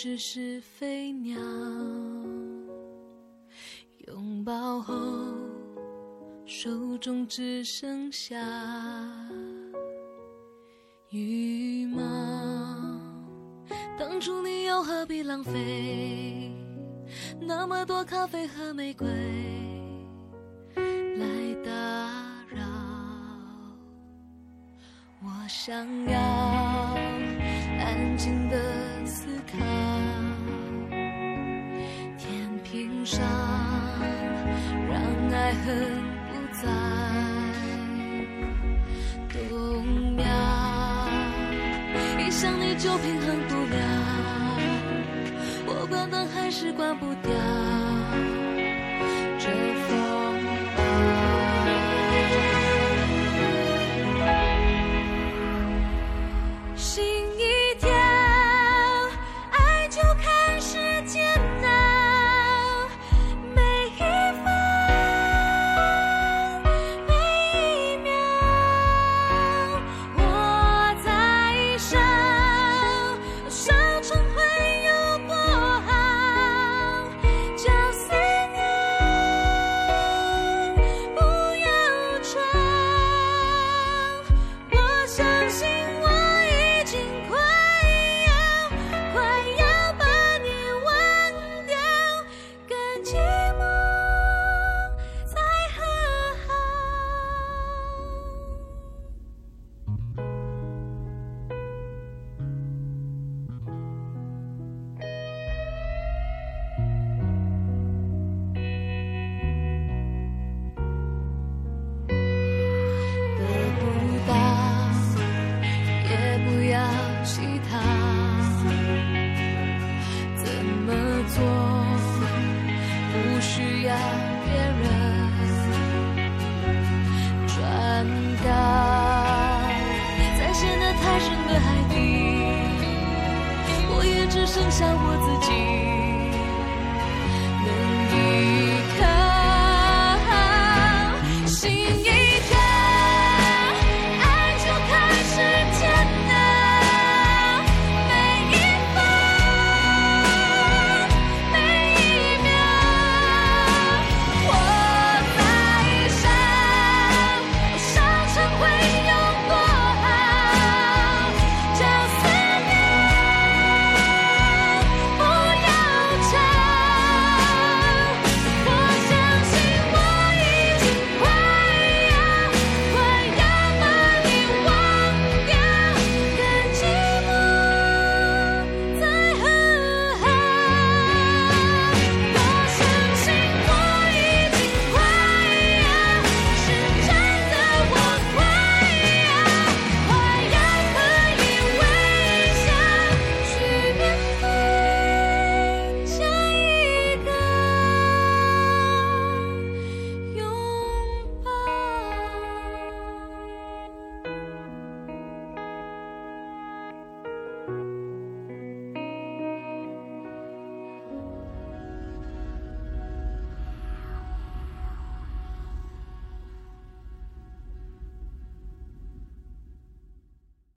只是飞鸟。拥抱后，手中只剩下羽毛。当初你又何必浪费那么多咖啡和玫瑰来打扰？我想要爱恨不再动摇。一想你就平衡不了，我关灯还是关不掉。情。剩下我自己。